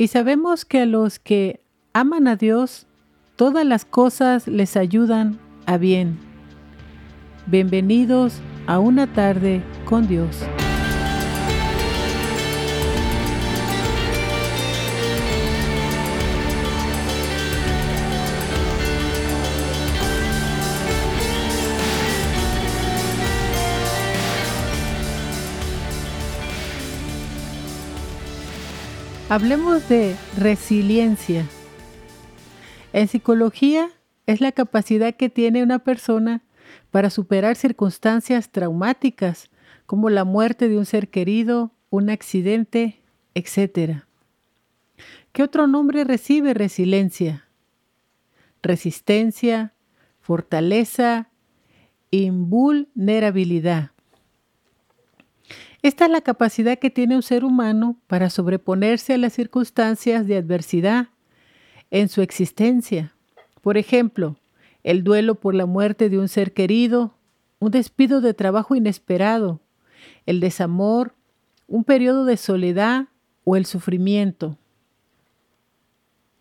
Y sabemos que a los que aman a Dios, todas las cosas les ayudan a bien. Bienvenidos a una tarde con Dios. Hablemos de resiliencia. En psicología es la capacidad que tiene una persona para superar circunstancias traumáticas como la muerte de un ser querido, un accidente, etc. ¿Qué otro nombre recibe resiliencia? Resistencia, fortaleza, invulnerabilidad. Esta es la capacidad que tiene un ser humano para sobreponerse a las circunstancias de adversidad en su existencia. Por ejemplo, el duelo por la muerte de un ser querido, un despido de trabajo inesperado, el desamor, un periodo de soledad o el sufrimiento.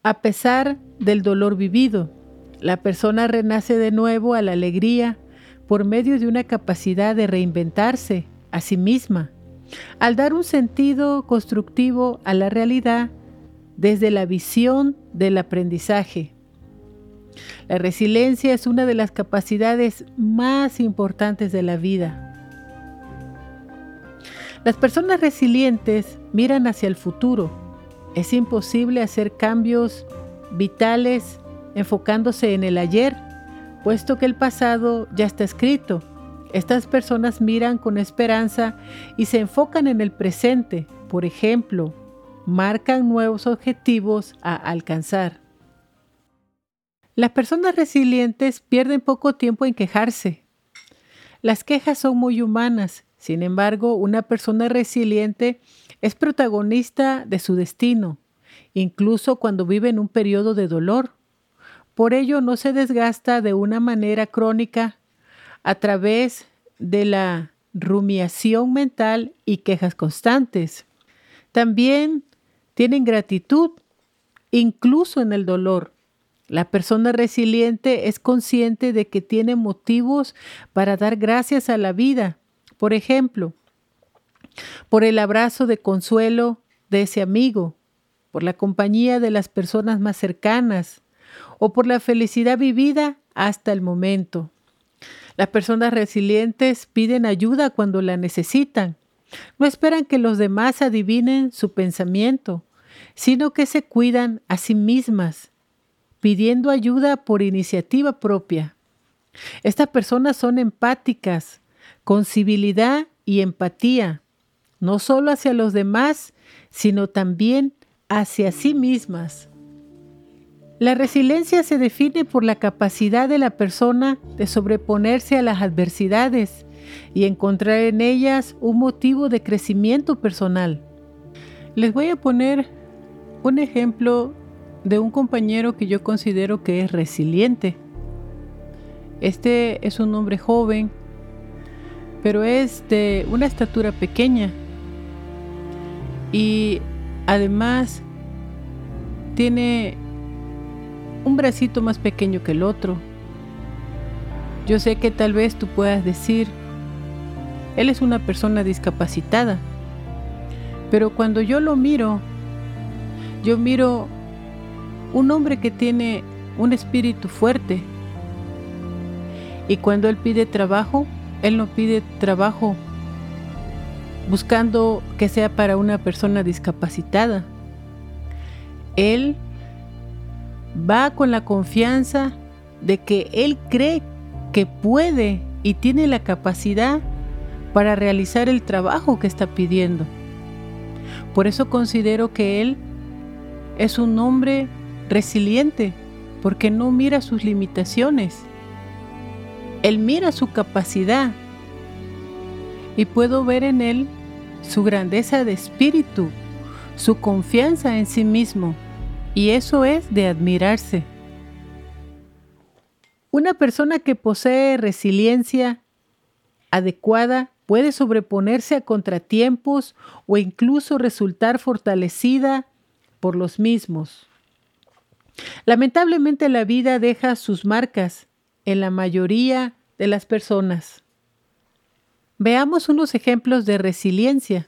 A pesar del dolor vivido, la persona renace de nuevo a la alegría por medio de una capacidad de reinventarse a sí misma, al dar un sentido constructivo a la realidad desde la visión del aprendizaje. La resiliencia es una de las capacidades más importantes de la vida. Las personas resilientes miran hacia el futuro. Es imposible hacer cambios vitales enfocándose en el ayer, puesto que el pasado ya está escrito estas personas miran con esperanza y se enfocan en el presente. Por ejemplo, marcan nuevos objetivos a alcanzar. Las personas resilientes pierden poco tiempo en quejarse. Las quejas son muy humanas. Sin embargo, una persona resiliente es protagonista de su destino, incluso cuando vive en un periodo de dolor. Por ello no se desgasta de una manera crónica a través de la rumiación mental y quejas constantes. También tienen gratitud, incluso en el dolor. La persona resiliente es consciente de que tiene motivos para dar gracias a la vida. Por ejemplo, por el abrazo de consuelo de ese amigo, por la compañía de las personas más cercanas o por la felicidad vivida hasta el momento. Las personas resilientes piden ayuda cuando la necesitan. No esperan que los demás adivinen su pensamiento, sino que se cuidan a sí mismas, pidiendo ayuda por iniciativa propia. Estas personas son empáticas, con civilidad y empatía, no solo hacia los demás, sino también hacia sí mismas. La resiliencia se define por la capacidad de la persona de sobreponerse a las adversidades y encontrar en ellas un motivo de crecimiento personal. Les voy a poner un ejemplo de un compañero que yo considero que es resiliente. Este es un hombre joven, pero es de una estatura pequeña y además tiene un bracito más pequeño que el otro. Yo sé que tal vez tú puedas decir, él es una persona discapacitada, pero cuando yo lo miro, yo miro un hombre que tiene un espíritu fuerte. Y cuando él pide trabajo, él no pide trabajo buscando que sea para una persona discapacitada. Él va con la confianza de que él cree que puede y tiene la capacidad para realizar el trabajo que está pidiendo. Por eso considero que él es un hombre resiliente, porque no mira sus limitaciones. Él mira su capacidad y puedo ver en él su grandeza de espíritu, su confianza en sí mismo y eso es de admirarse. Una persona que posee resiliencia adecuada puede sobreponerse a contratiempos o incluso resultar fortalecida por los mismos. Lamentablemente la vida deja sus marcas en la mayoría de las personas. Veamos unos ejemplos de resiliencia.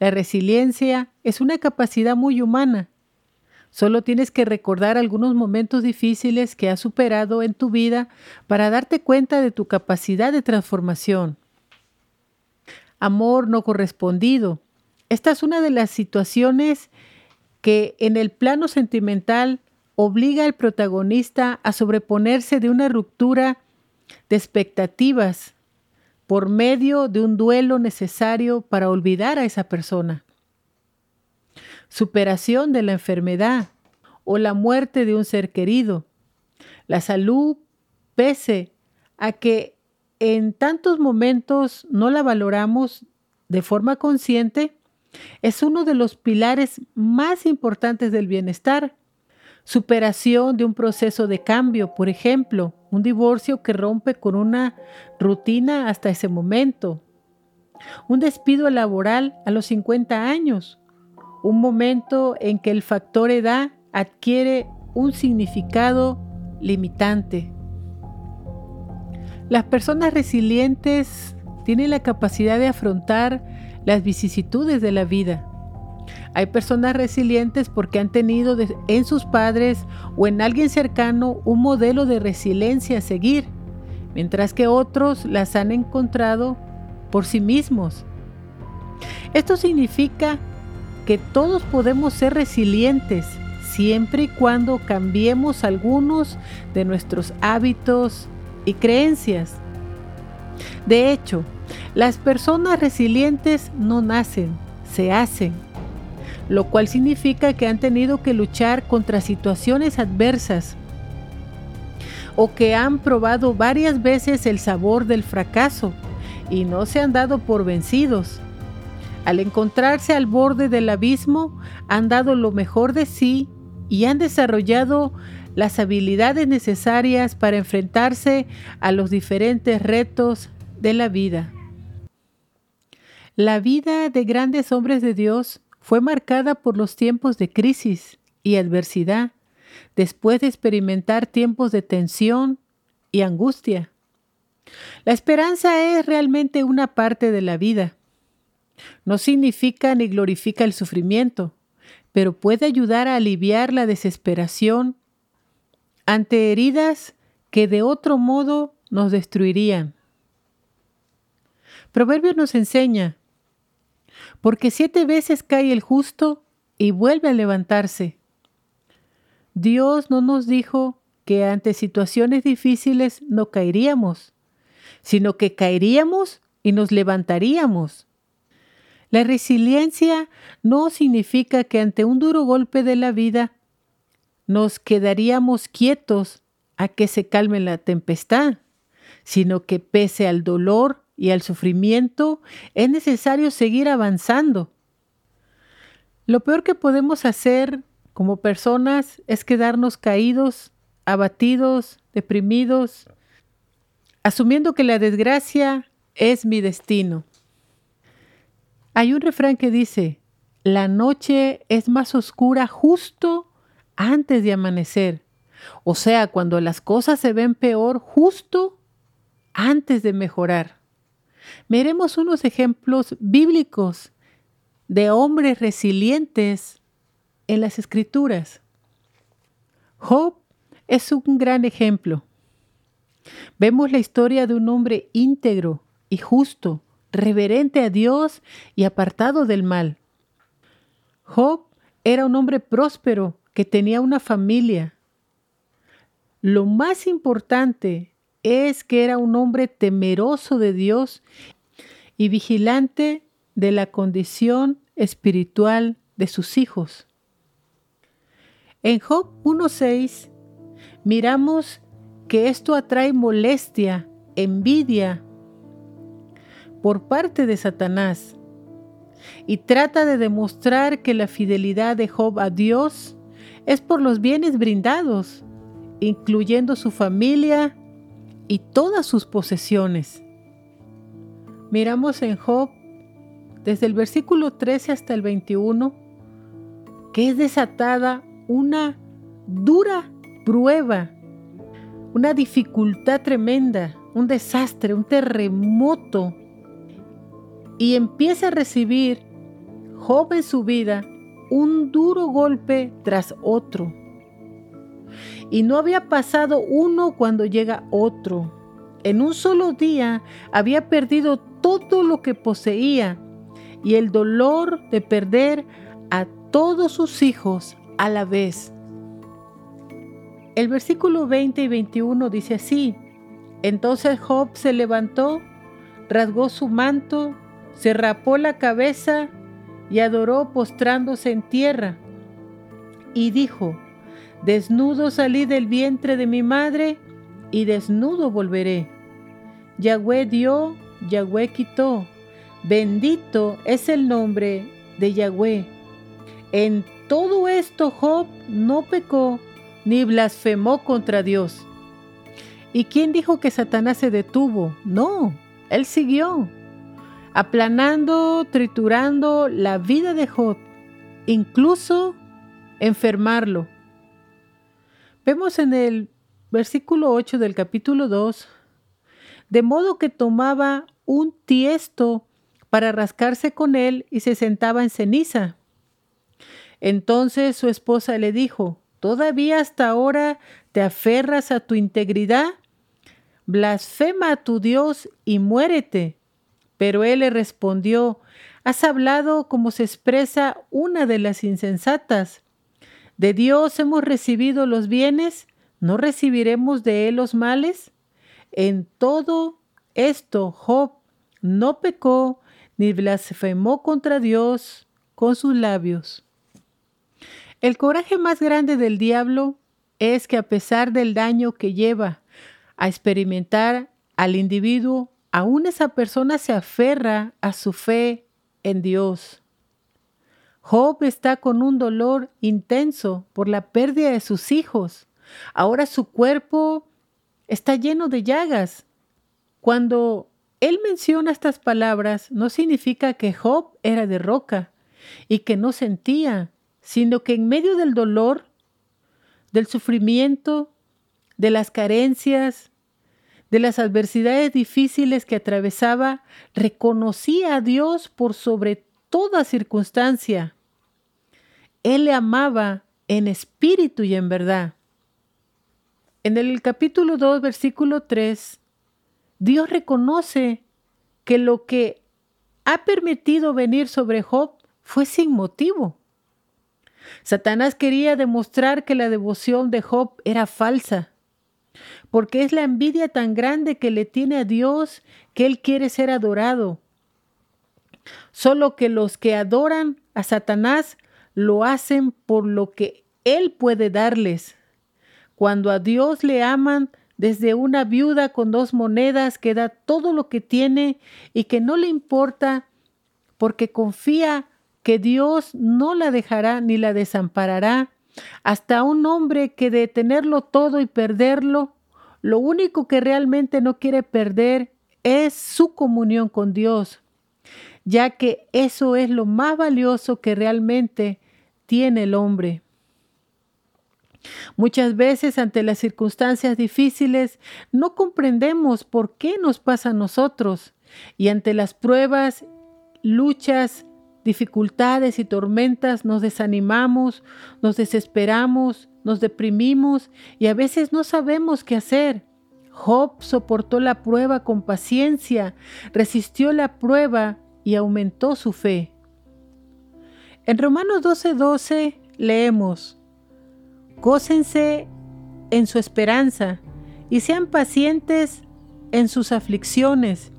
La resiliencia es una capacidad muy humana. Solo tienes que recordar algunos momentos difíciles que has superado en tu vida para darte cuenta de tu capacidad de transformación. Amor no correspondido. Esta es una de las situaciones que en el plano sentimental obliga al protagonista a sobreponerse de una ruptura de expectativas por medio de un duelo necesario para olvidar a esa persona. Superación de la enfermedad o la muerte de un ser querido. La salud, pese a que en tantos momentos no la valoramos de forma consciente, es uno de los pilares más importantes del bienestar. Superación de un proceso de cambio, por ejemplo, un divorcio que rompe con una rutina hasta ese momento, un despido laboral a los 50 años, un momento en que el factor edad adquiere un significado limitante. Las personas resilientes tienen la capacidad de afrontar las vicisitudes de la vida hay personas resilientes porque han tenido en sus padres o en alguien cercano un modelo de resiliencia a seguir, mientras que otros las han encontrado por sí mismos. Esto significa que todos podemos ser resilientes siempre y cuando cambiemos algunos de nuestros hábitos y creencias. De hecho, las personas resilientes no nacen, se hacen lo cual significa que han tenido que luchar contra situaciones adversas o que han probado varias veces el sabor del fracaso y no se han dado por vencidos. Al encontrarse al borde del abismo, han dado lo mejor de sí y han desarrollado las habilidades necesarias para enfrentarse a los diferentes retos de la vida. La vida de grandes hombres de Dios fue marcada por los tiempos de crisis y adversidad, después de experimentar tiempos de tensión y angustia. La esperanza es realmente una parte de la vida. No significa ni glorifica el sufrimiento, pero puede ayudar a aliviar la desesperación ante heridas que de otro modo nos destruirían. Proverbio nos enseña porque siete veces cae el justo y vuelve a levantarse. Dios no nos dijo que ante situaciones difíciles no caeríamos, sino que caeríamos y nos levantaríamos. La resiliencia no significa que ante un duro golpe de la vida nos quedaríamos quietos a que se calme la tempestad, sino que pese al dolor y al sufrimiento, es necesario seguir avanzando. Lo peor que podemos hacer como personas es quedarnos caídos, abatidos, deprimidos, asumiendo que la desgracia es mi destino. Hay un refrán que dice, la noche es más oscura justo antes de amanecer. O sea, cuando las cosas se ven peor justo antes de mejorar. Veremos unos ejemplos bíblicos de hombres resilientes en las escrituras. Job es un gran ejemplo. Vemos la historia de un hombre íntegro y justo, reverente a Dios y apartado del mal. Job era un hombre próspero que tenía una familia. Lo más importante es que era un hombre temeroso de Dios y vigilante de la condición espiritual de sus hijos. En Job 1.6 miramos que esto atrae molestia, envidia por parte de Satanás y trata de demostrar que la fidelidad de Job a Dios es por los bienes brindados, incluyendo su familia y todas sus posesiones. Miramos en Job desde el versículo 13 hasta el 21 que es desatada una dura prueba, una dificultad tremenda, un desastre, un terremoto, y empieza a recibir Job en su vida un duro golpe tras otro. Y no había pasado uno cuando llega otro. En un solo día había perdido todo lo que poseía y el dolor de perder a todos sus hijos a la vez. El versículo 20 y 21 dice así, entonces Job se levantó, rasgó su manto, se rapó la cabeza y adoró postrándose en tierra. Y dijo, desnudo salí del vientre de mi madre y desnudo volveré. Yahweh dio, Yahweh quitó. Bendito es el nombre de Yahweh. En todo esto Job no pecó ni blasfemó contra Dios. ¿Y quién dijo que Satanás se detuvo? No, él siguió, aplanando, triturando la vida de Job, incluso enfermarlo. Vemos en el versículo 8 del capítulo 2, de modo que tomaba un tiesto para rascarse con él y se sentaba en ceniza. Entonces su esposa le dijo, ¿todavía hasta ahora te aferras a tu integridad? Blasfema a tu Dios y muérete. Pero él le respondió, Has hablado como se expresa una de las insensatas. ¿De Dios hemos recibido los bienes? ¿No recibiremos de él los males? En todo esto Job no pecó ni blasfemó contra Dios con sus labios. El coraje más grande del diablo es que a pesar del daño que lleva a experimentar al individuo, aún esa persona se aferra a su fe en Dios. Job está con un dolor intenso por la pérdida de sus hijos. Ahora su cuerpo está lleno de llagas. Cuando él menciona estas palabras, no significa que Job era de roca y que no sentía, sino que en medio del dolor, del sufrimiento, de las carencias, de las adversidades difíciles que atravesaba, reconocía a Dios por sobre toda circunstancia. Él le amaba en espíritu y en verdad. En el capítulo 2, versículo 3, Dios reconoce que lo que ha permitido venir sobre Job fue sin motivo. Satanás quería demostrar que la devoción de Job era falsa, porque es la envidia tan grande que le tiene a Dios que él quiere ser adorado. Solo que los que adoran a Satanás lo hacen por lo que él puede darles. Cuando a Dios le aman, desde una viuda con dos monedas que da todo lo que tiene y que no le importa porque confía que Dios no la dejará ni la desamparará, hasta un hombre que de tenerlo todo y perderlo, lo único que realmente no quiere perder es su comunión con Dios, ya que eso es lo más valioso que realmente tiene el hombre. Muchas veces ante las circunstancias difíciles no comprendemos por qué nos pasa a nosotros y ante las pruebas, luchas, dificultades y tormentas nos desanimamos, nos desesperamos, nos deprimimos y a veces no sabemos qué hacer. Job soportó la prueba con paciencia, resistió la prueba y aumentó su fe. En Romanos 12:12 12 leemos, Gócense en su esperanza y sean pacientes en sus aflicciones,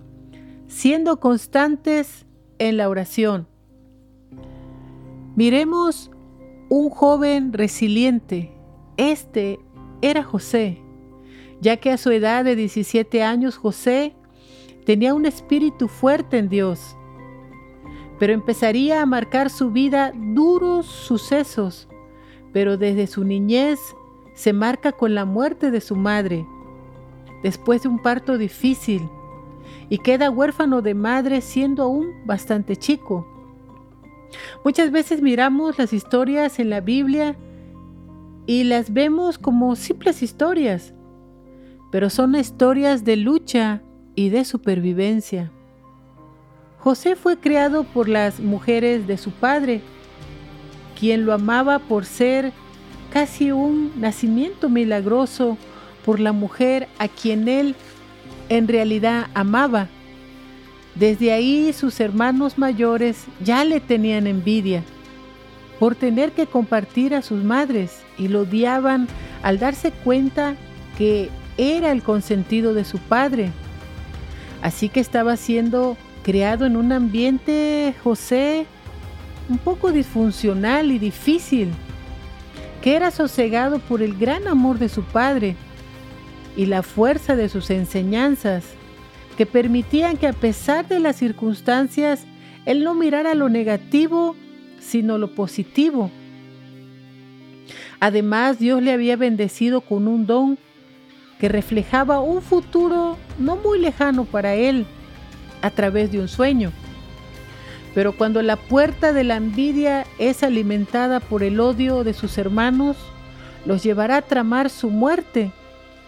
siendo constantes en la oración. Miremos un joven resiliente. Este era José, ya que a su edad de 17 años José tenía un espíritu fuerte en Dios, pero empezaría a marcar su vida duros sucesos, pero desde su niñez se marca con la muerte de su madre, después de un parto difícil, y queda huérfano de madre siendo aún bastante chico. Muchas veces miramos las historias en la Biblia y las vemos como simples historias, pero son historias de lucha y de supervivencia. José fue criado por las mujeres de su padre, quien lo amaba por ser casi un nacimiento milagroso por la mujer a quien él en realidad amaba. Desde ahí sus hermanos mayores ya le tenían envidia por tener que compartir a sus madres y lo odiaban al darse cuenta que era el consentido de su padre. Así que estaba siendo creado en un ambiente, José, un poco disfuncional y difícil, que era sosegado por el gran amor de su padre y la fuerza de sus enseñanzas, que permitían que a pesar de las circunstancias, él no mirara lo negativo, sino lo positivo. Además, Dios le había bendecido con un don que reflejaba un futuro no muy lejano para él a través de un sueño. Pero cuando la puerta de la envidia es alimentada por el odio de sus hermanos, los llevará a tramar su muerte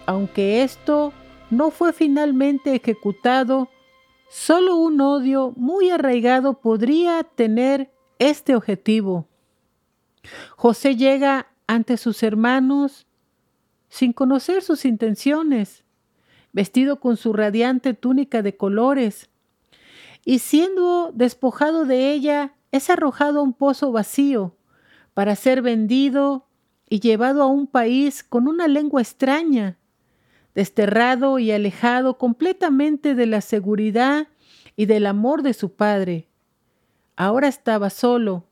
aunque esto no fue finalmente ejecutado, solo un odio muy arraigado podría tener este objetivo. José llega ante sus hermanos sin conocer sus intenciones, vestido con su radiante túnica de colores, y siendo despojado de ella, es arrojado a un pozo vacío para ser vendido y llevado a un país con una lengua extraña desterrado y alejado completamente de la seguridad y del amor de su padre. Ahora estaba solo.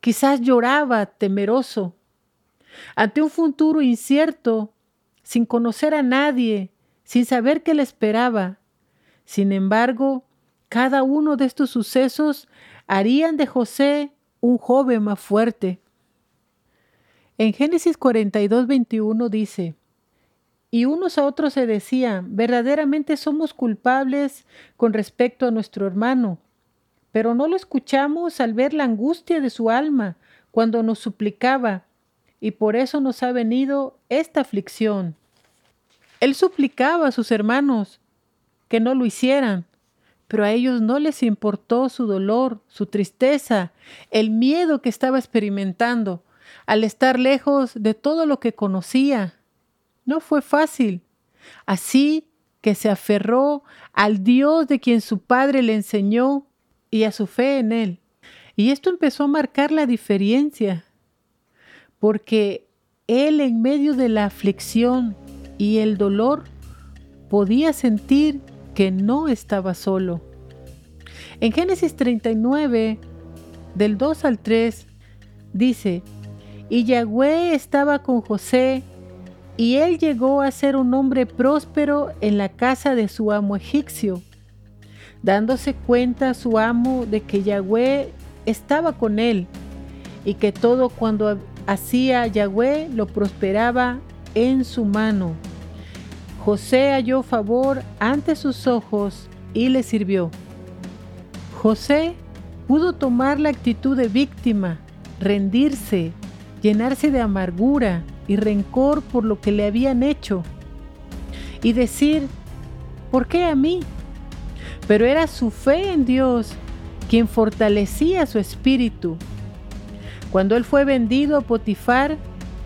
Quizás lloraba temeroso. Ante un futuro incierto, sin conocer a nadie, sin saber qué le esperaba. Sin embargo, cada uno de estos sucesos harían de José un joven más fuerte. En Génesis 42, 21 dice, y unos a otros se decían, verdaderamente somos culpables con respecto a nuestro hermano, pero no lo escuchamos al ver la angustia de su alma cuando nos suplicaba, y por eso nos ha venido esta aflicción. Él suplicaba a sus hermanos que no lo hicieran, pero a ellos no les importó su dolor, su tristeza, el miedo que estaba experimentando al estar lejos de todo lo que conocía, no fue fácil. Así que se aferró al Dios de quien su padre le enseñó y a su fe en él. Y esto empezó a marcar la diferencia, porque él en medio de la aflicción y el dolor podía sentir que no estaba solo. En Génesis 39, del 2 al 3, dice, y Yahweh estaba con José y él llegó a ser un hombre próspero en la casa de su amo egipcio, dándose cuenta su amo de que Yahweh estaba con él y que todo cuando hacía Yahweh lo prosperaba en su mano. José halló favor ante sus ojos y le sirvió. José pudo tomar la actitud de víctima, rendirse, llenarse de amargura, y rencor por lo que le habían hecho y decir, ¿por qué a mí? Pero era su fe en Dios quien fortalecía su espíritu. Cuando él fue vendido a Potifar,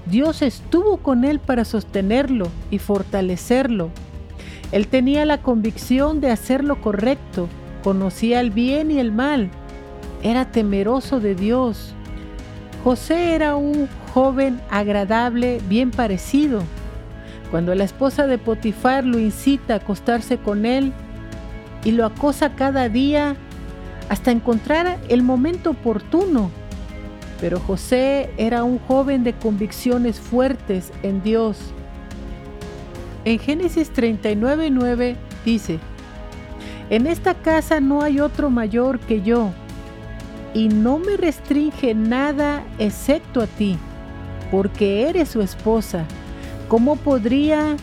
Dios estuvo con él para sostenerlo y fortalecerlo. Él tenía la convicción de hacer lo correcto, conocía el bien y el mal, era temeroso de Dios. José era un joven agradable, bien parecido. Cuando la esposa de Potifar lo incita a acostarse con él y lo acosa cada día hasta encontrar el momento oportuno. Pero José era un joven de convicciones fuertes en Dios. En Génesis 39:9 dice, En esta casa no hay otro mayor que yo, y no me restringe nada excepto a ti porque eres su esposa, ¿cómo podría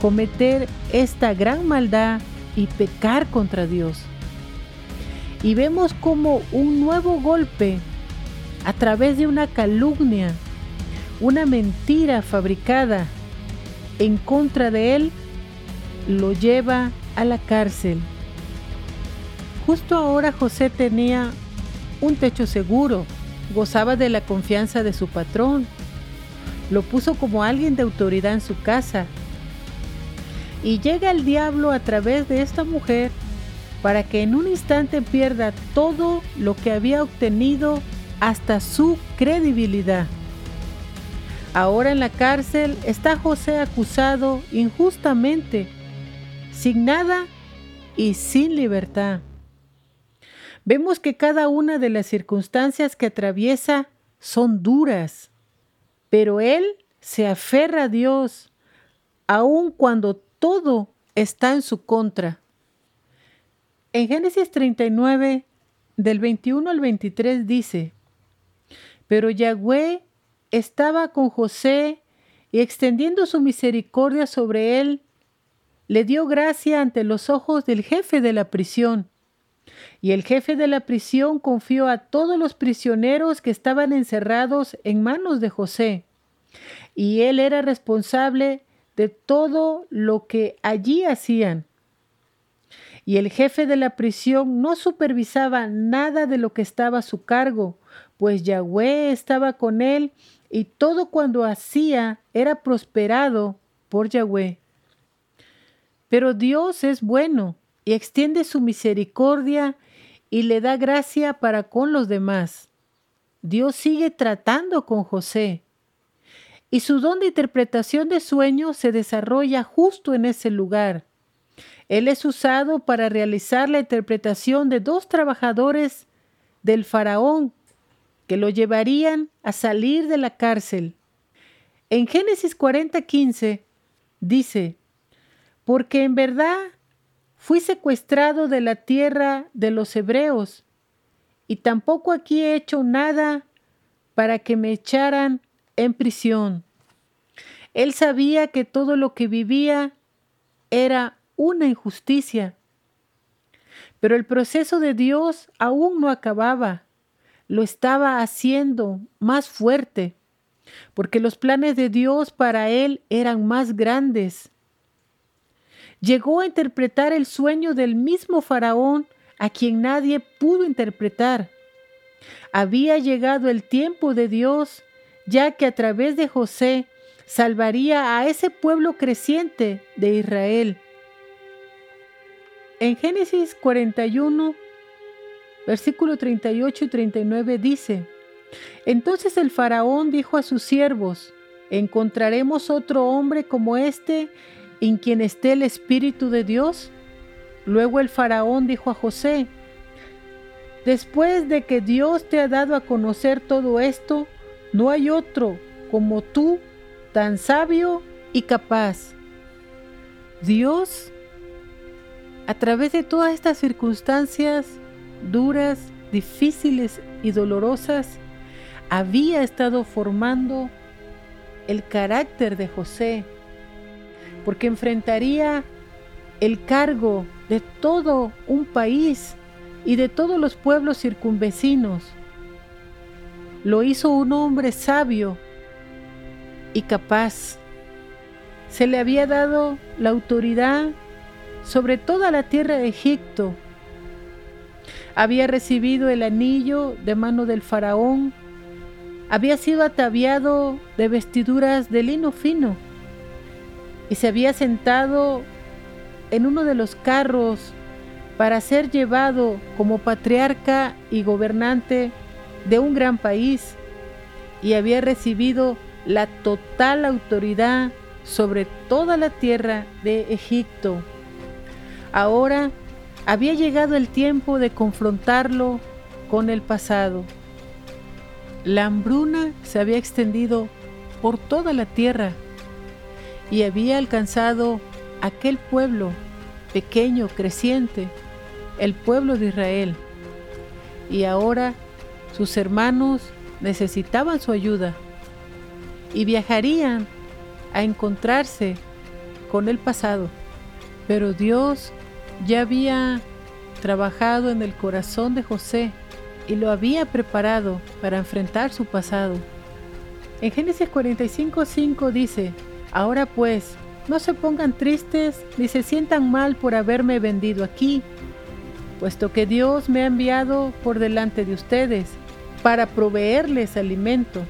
cometer esta gran maldad y pecar contra Dios? y vemos como un nuevo golpe a través de una calumnia, una mentira fabricada en contra de él, lo lleva a la cárcel. Justo ahora José tenía un techo seguro, gozaba de la confianza de su patrón, lo puso como alguien de autoridad en su casa. Y llega el diablo a través de esta mujer para que en un instante pierda todo lo que había obtenido hasta su credibilidad. Ahora en la cárcel está José acusado injustamente, sin nada y sin libertad. Vemos que cada una de las circunstancias que atraviesa son duras, pero él se aferra a Dios, aun cuando todo está en su contra. En Génesis 39, del 21 al 23 dice, pero Yahweh estaba con José y extendiendo su misericordia sobre él, le dio gracia ante los ojos del jefe de la prisión. Y el jefe de la prisión confió a todos los prisioneros que estaban encerrados en manos de José. Y él era responsable de todo lo que allí hacían. Y el jefe de la prisión no supervisaba nada de lo que estaba a su cargo, pues Yahweh estaba con él y todo cuando hacía era prosperado por Yahweh. Pero Dios es bueno y extiende su misericordia y le da gracia para con los demás. Dios sigue tratando con José y su don de interpretación de sueños se desarrolla justo en ese lugar. Él es usado para realizar la interpretación de dos trabajadores del faraón que lo llevarían a salir de la cárcel. En Génesis 40:15 dice, porque en verdad fui secuestrado de la tierra de los hebreos, y tampoco aquí he hecho nada para que me echaran en prisión. Él sabía que todo lo que vivía era una injusticia, pero el proceso de Dios aún no acababa lo estaba haciendo más fuerte, porque los planes de Dios para él eran más grandes. Llegó a interpretar el sueño del mismo faraón a quien nadie pudo interpretar. Había llegado el tiempo de Dios, ya que a través de José salvaría a ese pueblo creciente de Israel. En Génesis 41, versículo 38 y 39 dice, Entonces el faraón dijo a sus siervos, ¿encontraremos otro hombre como este en quien esté el Espíritu de Dios? Luego el faraón dijo a José, Después de que Dios te ha dado a conocer todo esto, no hay otro como tú, tan sabio y capaz. Dios, a través de todas estas circunstancias, duras, difíciles y dolorosas, había estado formando el carácter de José, porque enfrentaría el cargo de todo un país y de todos los pueblos circunvecinos. Lo hizo un hombre sabio y capaz. Se le había dado la autoridad sobre toda la tierra de Egipto había recibido el anillo de mano del faraón, había sido ataviado de vestiduras de lino fino y se había sentado en uno de los carros para ser llevado como patriarca y gobernante de un gran país y había recibido la total autoridad sobre toda la tierra de Egipto. Ahora había llegado el tiempo de confrontarlo con el pasado. La hambruna se había extendido por toda la tierra y había alcanzado aquel pueblo pequeño, creciente, el pueblo de Israel. Y ahora sus hermanos necesitaban su ayuda y viajarían a encontrarse con el pasado. Pero Dios ya había trabajado en el corazón de José y lo había preparado para enfrentar su pasado. En Génesis 45:5 dice, Ahora pues, no se pongan tristes ni se sientan mal por haberme vendido aquí, puesto que Dios me ha enviado por delante de ustedes para proveerles alimento.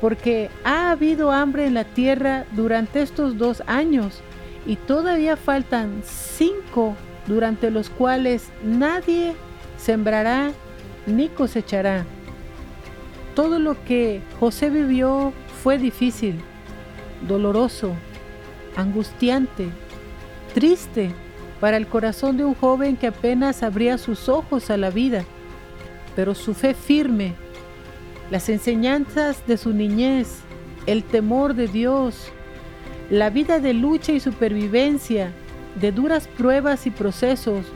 Porque ha habido hambre en la tierra durante estos dos años y todavía faltan cinco durante los cuales nadie sembrará ni cosechará. Todo lo que José vivió fue difícil, doloroso, angustiante, triste para el corazón de un joven que apenas abría sus ojos a la vida, pero su fe firme, las enseñanzas de su niñez, el temor de Dios, la vida de lucha y supervivencia, de duras pruebas y procesos,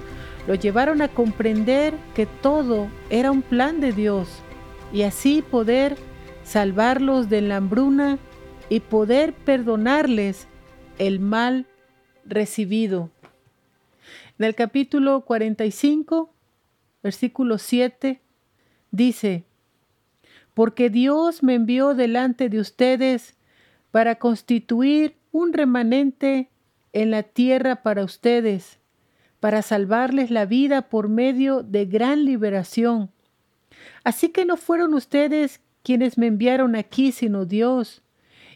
lo llevaron a comprender que todo era un plan de Dios y así poder salvarlos de la hambruna y poder perdonarles el mal recibido. En el capítulo 45, versículo 7, dice, porque Dios me envió delante de ustedes para constituir un remanente en la tierra para ustedes, para salvarles la vida por medio de gran liberación. Así que no fueron ustedes quienes me enviaron aquí, sino Dios,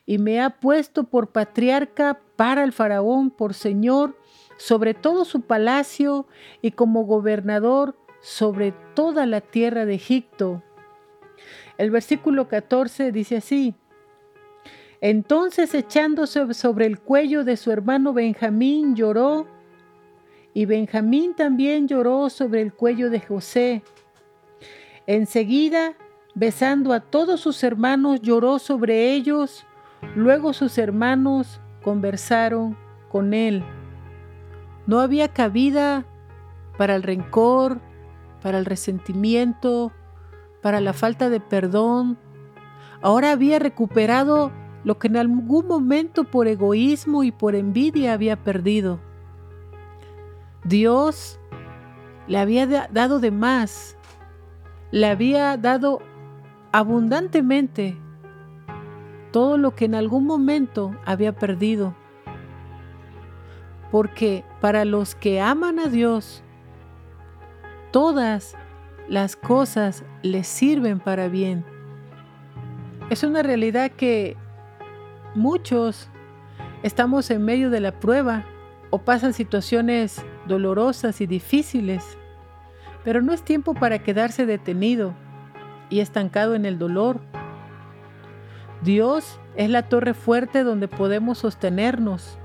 y me ha puesto por patriarca para el faraón, por señor sobre todo su palacio y como gobernador sobre toda la tierra de Egipto. El versículo 14 dice así, entonces echándose sobre el cuello de su hermano Benjamín lloró, y Benjamín también lloró sobre el cuello de José. Enseguida, besando a todos sus hermanos, lloró sobre ellos. Luego sus hermanos conversaron con él. No había cabida para el rencor, para el resentimiento, para la falta de perdón. Ahora había recuperado lo que en algún momento por egoísmo y por envidia había perdido. Dios le había dado de más, le había dado abundantemente todo lo que en algún momento había perdido. Porque para los que aman a Dios, todas las cosas les sirven para bien. Es una realidad que Muchos estamos en medio de la prueba o pasan situaciones dolorosas y difíciles, pero no es tiempo para quedarse detenido y estancado en el dolor. Dios es la torre fuerte donde podemos sostenernos.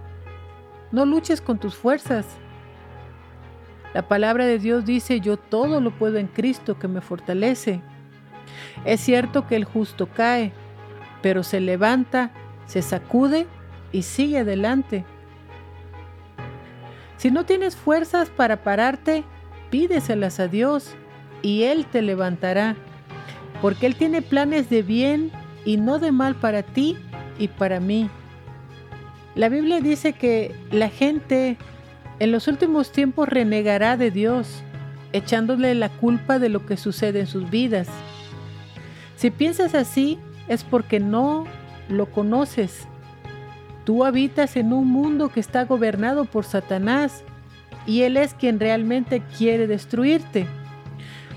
No luches con tus fuerzas. La palabra de Dios dice, yo todo lo puedo en Cristo que me fortalece. Es cierto que el justo cae, pero se levanta se sacude y sigue adelante. Si no tienes fuerzas para pararte, pídeselas a Dios y Él te levantará, porque Él tiene planes de bien y no de mal para ti y para mí. La Biblia dice que la gente en los últimos tiempos renegará de Dios, echándole la culpa de lo que sucede en sus vidas. Si piensas así, es porque no lo conoces. Tú habitas en un mundo que está gobernado por Satanás y Él es quien realmente quiere destruirte.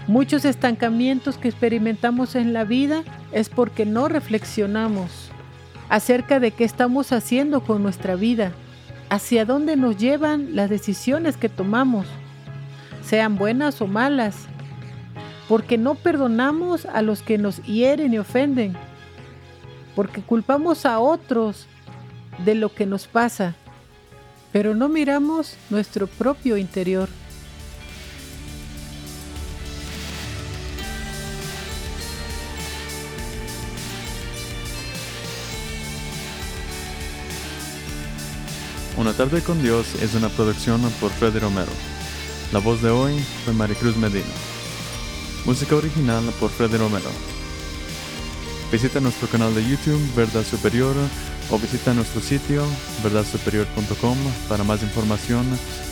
Muchos estancamientos que experimentamos en la vida es porque no reflexionamos acerca de qué estamos haciendo con nuestra vida, hacia dónde nos llevan las decisiones que tomamos, sean buenas o malas, porque no perdonamos a los que nos hieren y ofenden porque culpamos a otros de lo que nos pasa, pero no miramos nuestro propio interior. Una tarde con Dios es una producción por Freddy Romero. La voz de hoy fue Maricruz Medina. Música original por Freddy Romero. Visita nuestro canal de YouTube Verdad Superior o visita nuestro sitio verdadsuperior.com para más información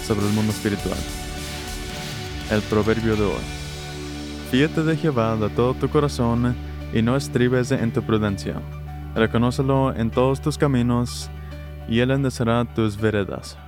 sobre el mundo espiritual. El proverbio de hoy. Fíjate de Jehová de todo tu corazón y no estribes en tu prudencia. Reconócelo en todos tus caminos y él endecerá tus veredas.